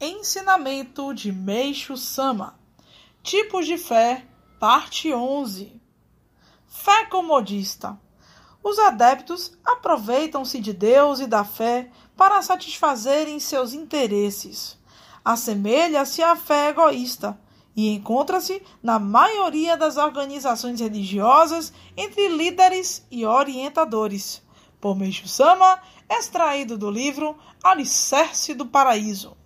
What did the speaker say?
Ensinamento de Meixo Sama Tipos de Fé, Parte 11 Fé comodista Os adeptos aproveitam-se de Deus e da fé para satisfazerem seus interesses. Assemelha-se à fé egoísta e encontra-se na maioria das organizações religiosas entre líderes e orientadores. Por Meixo Sama, extraído do livro Alicerce do Paraíso.